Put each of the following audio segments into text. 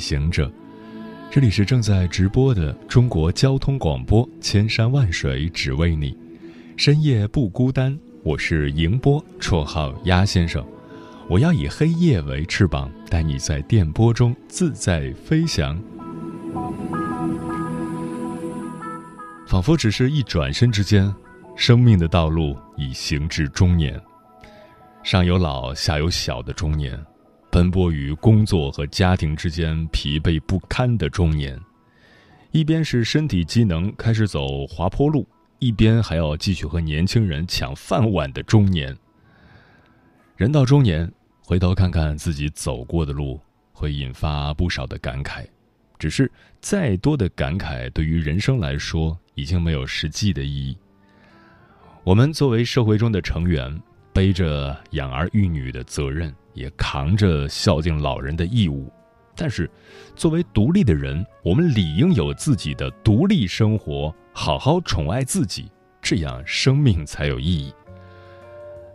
行者，这里是正在直播的中国交通广播，千山万水只为你，深夜不孤单。我是迎波，绰号鸭先生。我要以黑夜为翅膀，带你在电波中自在飞翔。仿佛只是一转身之间，生命的道路已行至中年，上有老，下有小的中年。奔波于工作和家庭之间，疲惫不堪的中年，一边是身体机能开始走滑坡路，一边还要继续和年轻人抢饭碗的中年。人到中年，回头看看自己走过的路，会引发不少的感慨。只是再多的感慨，对于人生来说，已经没有实际的意义。我们作为社会中的成员，背着养儿育女的责任。也扛着孝敬老人的义务，但是，作为独立的人，我们理应有自己的独立生活，好好宠爱自己，这样生命才有意义。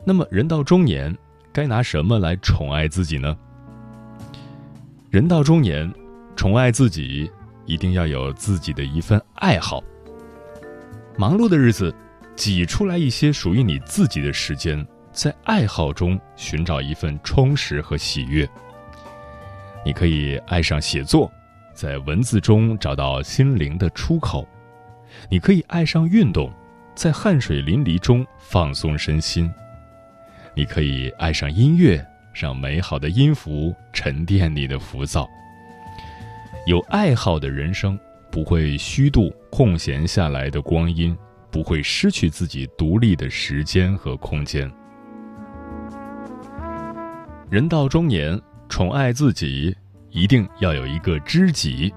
那么，人到中年，该拿什么来宠爱自己呢？人到中年，宠爱自己，一定要有自己的一份爱好。忙碌的日子，挤出来一些属于你自己的时间。在爱好中寻找一份充实和喜悦。你可以爱上写作，在文字中找到心灵的出口；你可以爱上运动，在汗水淋漓中放松身心；你可以爱上音乐，让美好的音符沉淀你的浮躁。有爱好的人生不会虚度空闲下来的光阴，不会失去自己独立的时间和空间。人到中年，宠爱自己，一定要有一个知己。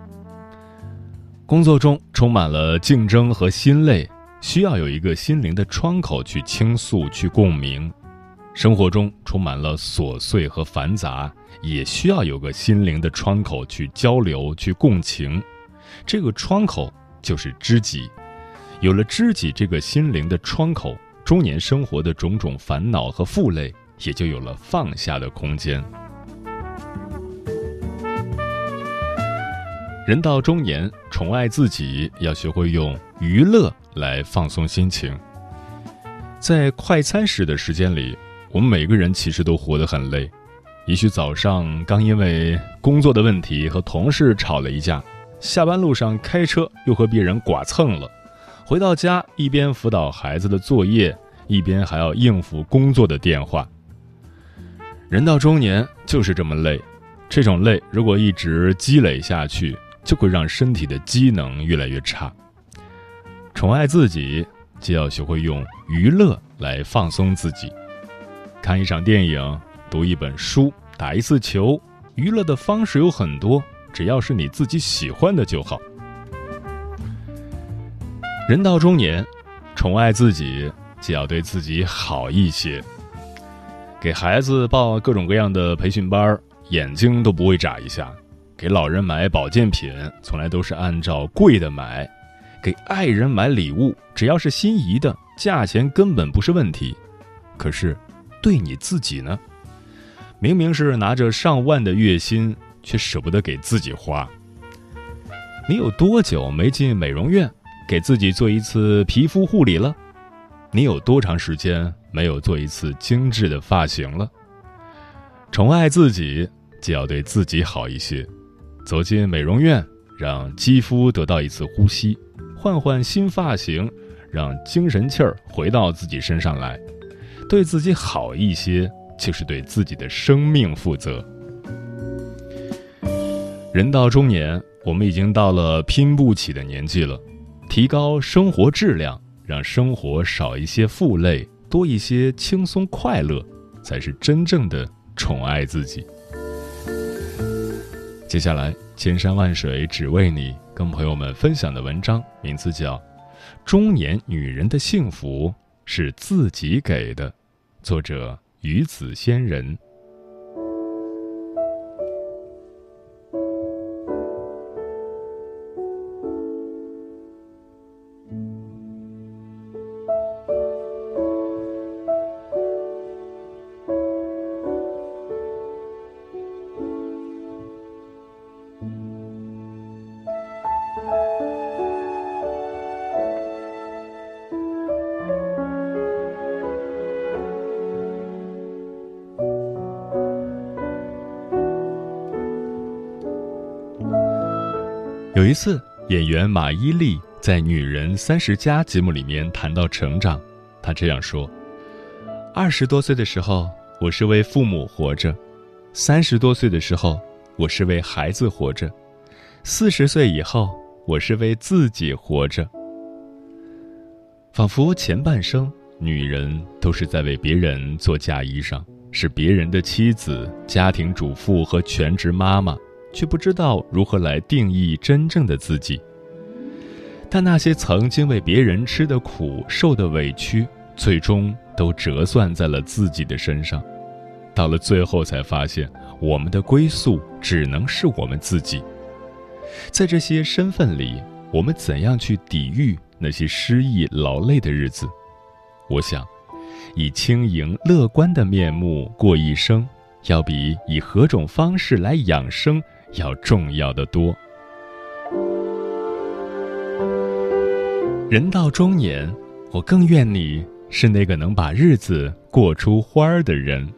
工作中充满了竞争和心累，需要有一个心灵的窗口去倾诉、去共鸣；生活中充满了琐碎和繁杂，也需要有个心灵的窗口去交流、去共情。这个窗口就是知己。有了知己这个心灵的窗口，中年生活的种种烦恼和负累。也就有了放下的空间。人到中年，宠爱自己，要学会用娱乐来放松心情。在快餐式的时间里，我们每个人其实都活得很累。也许早上刚因为工作的问题和同事吵了一架，下班路上开车又和别人剐蹭了，回到家一边辅导孩子的作业，一边还要应付工作的电话。人到中年就是这么累，这种累如果一直积累下去，就会让身体的机能越来越差。宠爱自己，就要学会用娱乐来放松自己。看一场电影，读一本书，打一次球，娱乐的方式有很多，只要是你自己喜欢的就好。人到中年，宠爱自己，就要对自己好一些。给孩子报各种各样的培训班，眼睛都不会眨一下；给老人买保健品，从来都是按照贵的买；给爱人买礼物，只要是心仪的，价钱根本不是问题。可是，对你自己呢？明明是拿着上万的月薪，却舍不得给自己花。你有多久没进美容院给自己做一次皮肤护理了？你有多长时间？没有做一次精致的发型了。宠爱自己，就要对自己好一些。走进美容院，让肌肤得到一次呼吸；换换新发型，让精神气儿回到自己身上来。对自己好一些，就是对自己的生命负责。人到中年，我们已经到了拼不起的年纪了。提高生活质量，让生活少一些负累。多一些轻松快乐，才是真正的宠爱自己。接下来，千山万水只为你，跟朋友们分享的文章名字叫《中年女人的幸福是自己给的》，作者鱼子仙人。有一次，演员马伊琍在《女人三十加》节目里面谈到成长，她这样说：“二十多岁的时候，我是为父母活着；三十多岁的时候，我是为孩子活着；四十岁以后，我是为自己活着。仿佛前半生，女人都是在为别人做嫁衣裳，是别人的妻子、家庭主妇和全职妈妈。”却不知道如何来定义真正的自己。但那些曾经为别人吃的苦、受的委屈，最终都折算在了自己的身上。到了最后，才发现我们的归宿只能是我们自己。在这些身份里，我们怎样去抵御那些失意、劳累的日子？我想，以轻盈、乐观的面目过一生，要比以何种方式来养生。要重要的多。人到中年，我更愿你是那个能把日子过出花儿的人。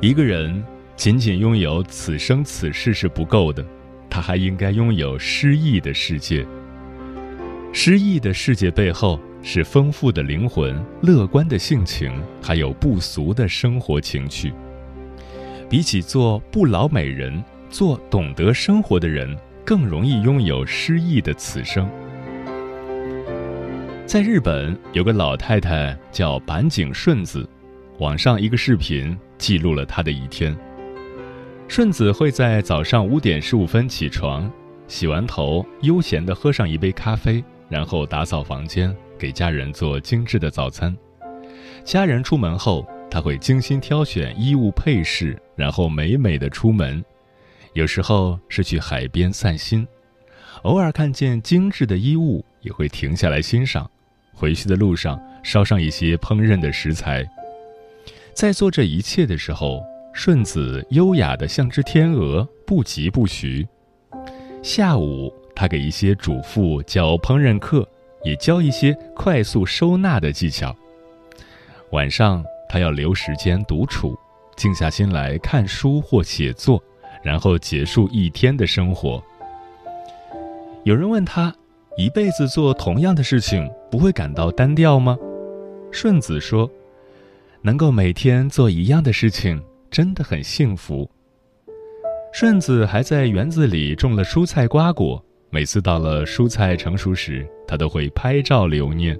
一个人仅仅拥有此生此世是不够的，他还应该拥有诗意的世界。诗意的世界背后是丰富的灵魂、乐观的性情，还有不俗的生活情趣。比起做不老美人，做懂得生活的人更容易拥有诗意的此生。在日本，有个老太太叫板井顺子，网上一个视频记录了她的一天。顺子会在早上五点十五分起床，洗完头，悠闲地喝上一杯咖啡，然后打扫房间，给家人做精致的早餐。家人出门后。他会精心挑选衣物配饰，然后美美的出门。有时候是去海边散心，偶尔看见精致的衣物，也会停下来欣赏。回去的路上，烧上一些烹饪的食材。在做这一切的时候，顺子优雅的像只天鹅，不疾不徐。下午，他给一些主妇教烹饪课，也教一些快速收纳的技巧。晚上。他要留时间独处，静下心来看书或写作，然后结束一天的生活。有人问他，一辈子做同样的事情，不会感到单调吗？顺子说：“能够每天做一样的事情，真的很幸福。”顺子还在园子里种了蔬菜瓜果，每次到了蔬菜成熟时，他都会拍照留念。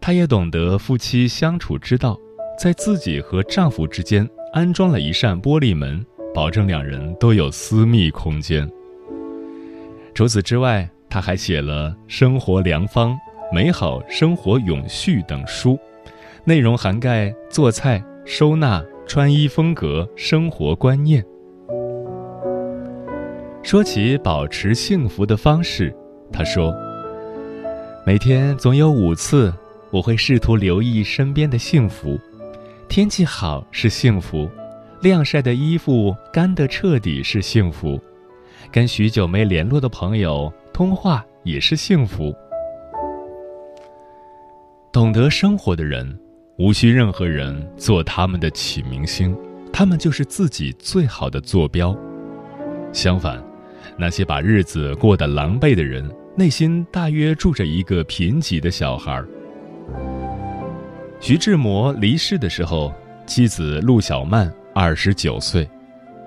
他也懂得夫妻相处之道。在自己和丈夫之间安装了一扇玻璃门，保证两人都有私密空间。除此之外，他还写了《生活良方》《美好生活永续》等书，内容涵盖做菜、收纳、穿衣风格、生活观念。说起保持幸福的方式，他说：“每天总有五次，我会试图留意身边的幸福。”天气好是幸福，晾晒的衣服干得彻底是幸福，跟许久没联络的朋友通话也是幸福。懂得生活的人，无需任何人做他们的启明星，他们就是自己最好的坐标。相反，那些把日子过得狼狈的人，内心大约住着一个贫瘠的小孩儿。徐志摩离世的时候，妻子陆小曼二十九岁，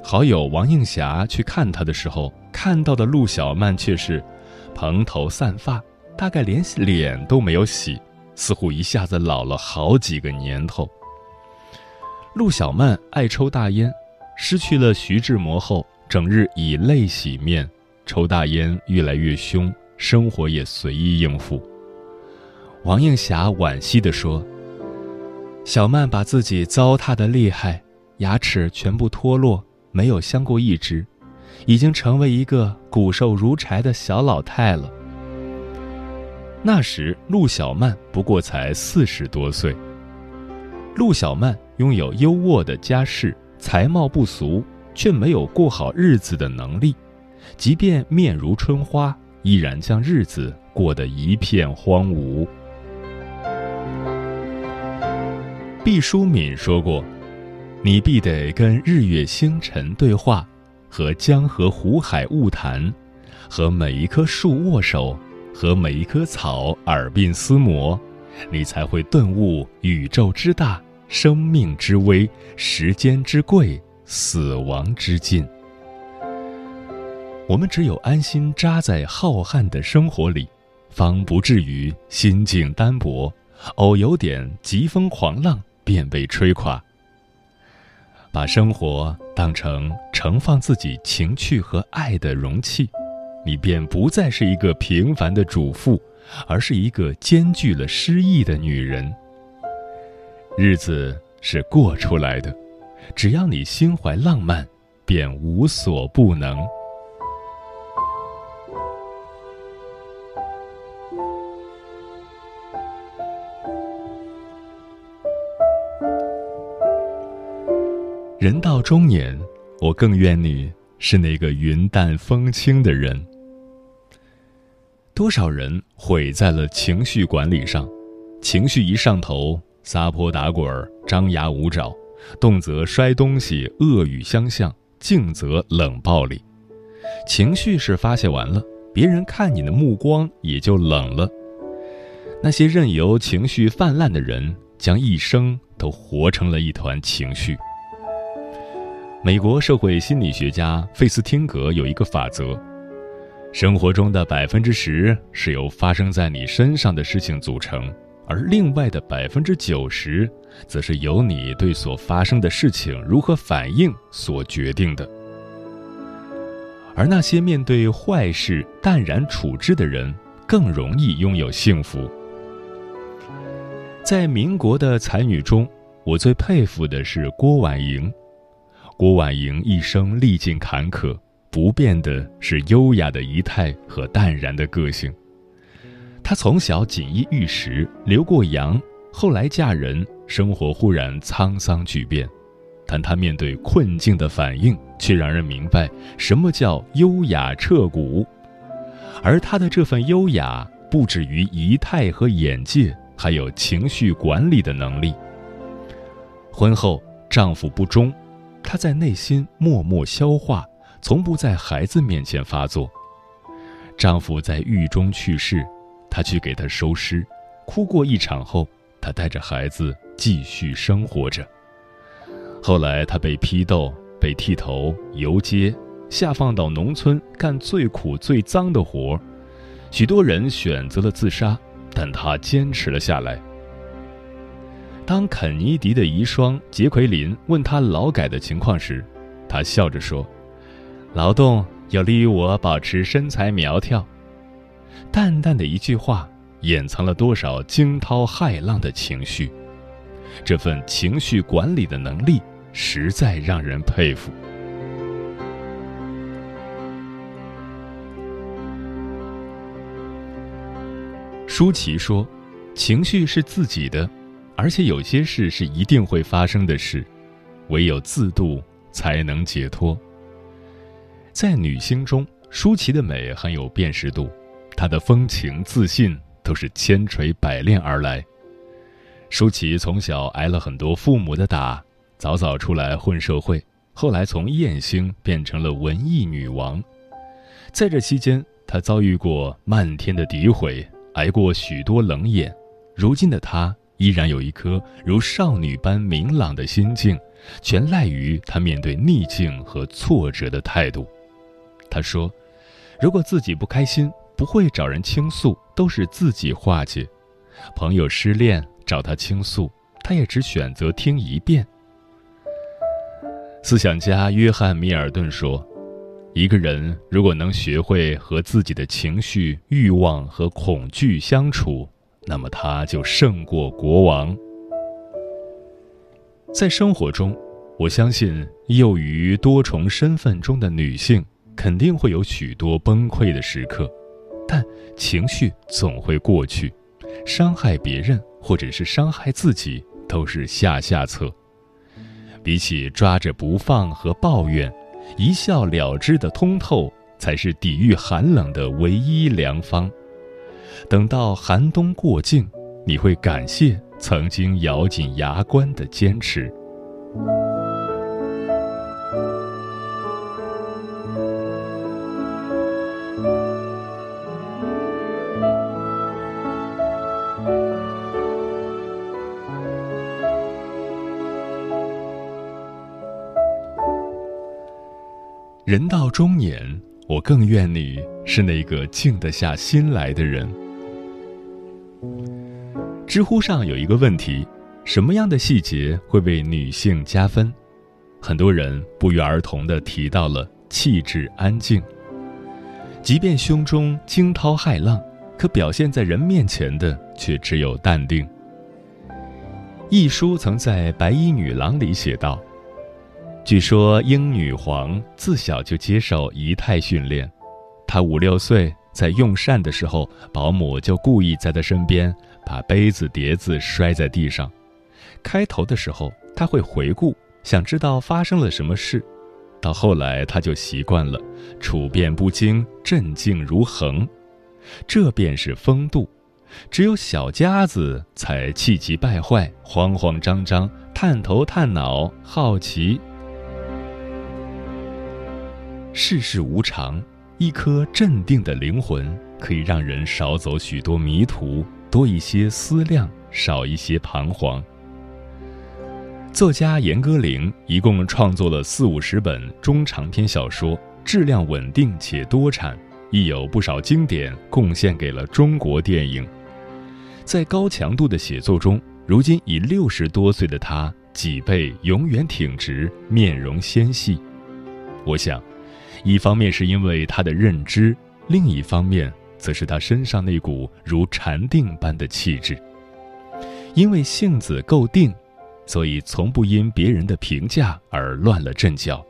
好友王映霞去看他的时候，看到的陆小曼却是蓬头散发，大概连脸都没有洗，似乎一下子老了好几个年头。陆小曼爱抽大烟，失去了徐志摩后，整日以泪洗面，抽大烟越来越凶，生活也随意应付。王映霞惋惜地说：“小曼把自己糟蹋的厉害，牙齿全部脱落，没有镶过一只，已经成为一个骨瘦如柴的小老太了。”那时，陆小曼不过才四十多岁。陆小曼拥有优渥的家世，才貌不俗，却没有过好日子的能力。即便面如春花，依然将日子过得一片荒芜。毕淑敏说过：“你必得跟日月星辰对话，和江河湖海物谈，和每一棵树握手，和每一棵草耳鬓厮磨，你才会顿悟宇宙之大，生命之微，时间之贵，死亡之近。我们只有安心扎在浩瀚的生活里，方不至于心境单薄，偶有点疾风狂浪。”便被吹垮。把生活当成盛放自己情趣和爱的容器，你便不再是一个平凡的主妇，而是一个兼具了诗意的女人。日子是过出来的，只要你心怀浪漫，便无所不能。人到中年，我更愿你是那个云淡风轻的人。多少人毁在了情绪管理上，情绪一上头，撒泼打滚张牙舞爪，动则摔东西、恶语相向，静则冷暴力。情绪是发泄完了，别人看你的目光也就冷了。那些任由情绪泛滥的人，将一生都活成了一团情绪。美国社会心理学家费斯汀格有一个法则：生活中的百分之十是由发生在你身上的事情组成，而另外的百分之九十，则是由你对所发生的事情如何反应所决定的。而那些面对坏事淡然处之的人，更容易拥有幸福。在民国的才女中，我最佩服的是郭婉莹。郭婉莹一生历尽坎坷，不变的是优雅的仪态和淡然的个性。她从小锦衣玉食，留过洋，后来嫁人，生活忽然沧桑巨变，但她面对困境的反应却让人明白什么叫优雅彻骨。而她的这份优雅，不止于仪态和眼界，还有情绪管理的能力。婚后，丈夫不忠。她在内心默默消化，从不在孩子面前发作。丈夫在狱中去世，她去给他收尸，哭过一场后，她带着孩子继续生活着。后来她被批斗，被剃头、游街，下放到农村干最苦最脏的活许多人选择了自杀，但她坚持了下来。当肯尼迪的遗孀杰奎琳问他劳改的情况时，他笑着说：“劳动有利于我保持身材苗条。”淡淡的一句话，掩藏了多少惊涛骇浪的情绪。这份情绪管理的能力，实在让人佩服。舒淇说：“情绪是自己的。”而且有些事是一定会发生的事，唯有自渡才能解脱。在女星中，舒淇的美很有辨识度，她的风情自信都是千锤百炼而来。舒淇从小挨了很多父母的打，早早出来混社会，后来从艳星变成了文艺女王。在这期间，她遭遇过漫天的诋毁，挨过许多冷眼。如今的她。依然有一颗如少女般明朗的心境，全赖于她面对逆境和挫折的态度。她说：“如果自己不开心，不会找人倾诉，都是自己化解。朋友失恋找她倾诉，她也只选择听一遍。”思想家约翰·米尔顿说：“一个人如果能学会和自己的情绪、欲望和恐惧相处，那么他就胜过国王。”在生活中，我相信囿于多重身份中的女性肯定会有许多崩溃的时刻，但情绪总会过去，伤害别人或者是伤害自己都是下下策。比起抓着不放和抱怨，一笑了之的通透才是抵御寒冷的唯一良方。等到寒冬过境，你会感谢曾经咬紧牙关的坚持。人到中年，我更愿你是那个静得下心来的人。知乎上有一个问题：什么样的细节会为女性加分？很多人不约而同的提到了气质安静。即便胸中惊涛骇浪，可表现在人面前的却只有淡定。一书曾在《白衣女郎》里写道。据说英女皇自小就接受仪态训练，他五六岁在用膳的时候，保姆就故意在他身边把杯子碟子摔在地上。开头的时候，他会回顾，想知道发生了什么事；到后来，他就习惯了处变不惊、镇静如恒。这便是风度。只有小家子才气急败坏、慌慌张张、探头探脑、好奇。世事无常，一颗镇定的灵魂可以让人少走许多迷途，多一些思量，少一些彷徨。作家严歌苓一共创作了四五十本中长篇小说，质量稳定且多产，亦有不少经典贡献给了中国电影。在高强度的写作中，如今已六十多岁的他，脊背永远挺直，面容纤细。我想。一方面是因为他的认知，另一方面则是他身上那股如禅定般的气质。因为性子够定，所以从不因别人的评价而乱了阵脚。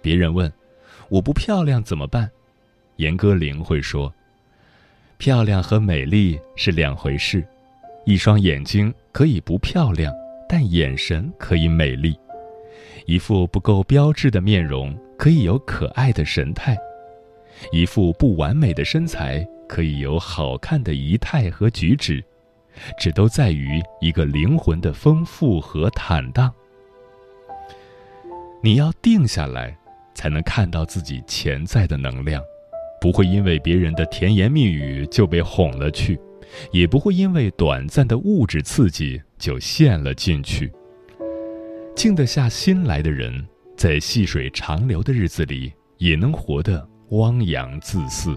别人问：“我不漂亮怎么办？”严歌苓会说：“漂亮和美丽是两回事，一双眼睛可以不漂亮，但眼神可以美丽。一副不够标致的面容。”可以有可爱的神态，一副不完美的身材可以有好看的仪态和举止，这都在于一个灵魂的丰富和坦荡。你要定下来，才能看到自己潜在的能量，不会因为别人的甜言蜜语就被哄了去，也不会因为短暂的物质刺激就陷了进去。静得下心来的人。在细水长流的日子里，也能活得汪洋自肆。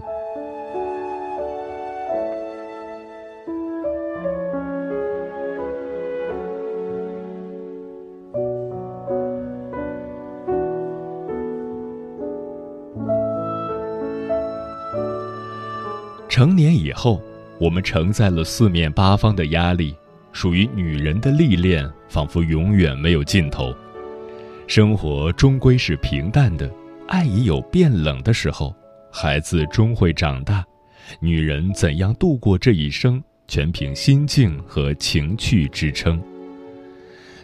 成年以后，我们承载了四面八方的压力，属于女人的历练，仿佛永远没有尽头。生活终归是平淡的，爱也有变冷的时候，孩子终会长大，女人怎样度过这一生，全凭心境和情趣支撑。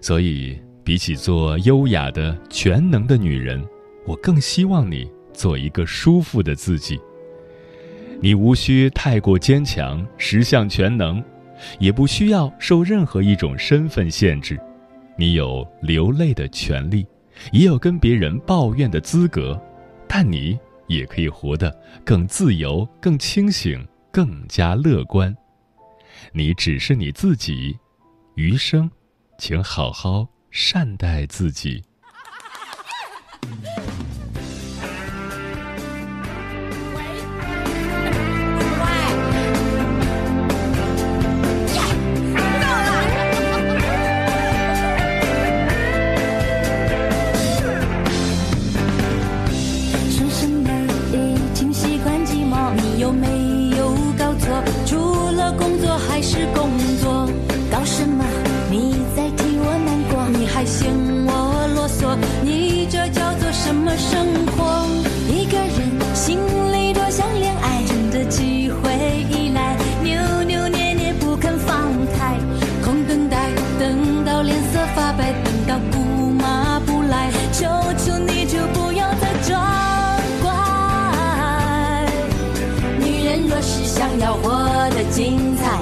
所以，比起做优雅的全能的女人，我更希望你做一个舒服的自己。你无需太过坚强，十项全能，也不需要受任何一种身份限制，你有流泪的权利。也有跟别人抱怨的资格，但你也可以活得更自由、更清醒、更加乐观。你只是你自己，余生，请好好善待自己。生活。一个人心里多想恋爱，真的机会一来，扭扭捏捏不肯放开，空等待，等到脸色发白，等到姑妈不来，求求你就不要再装乖。女人若是想要活得精彩，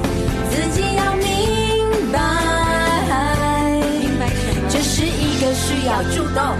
自己要明白，明白这是一个需要主动。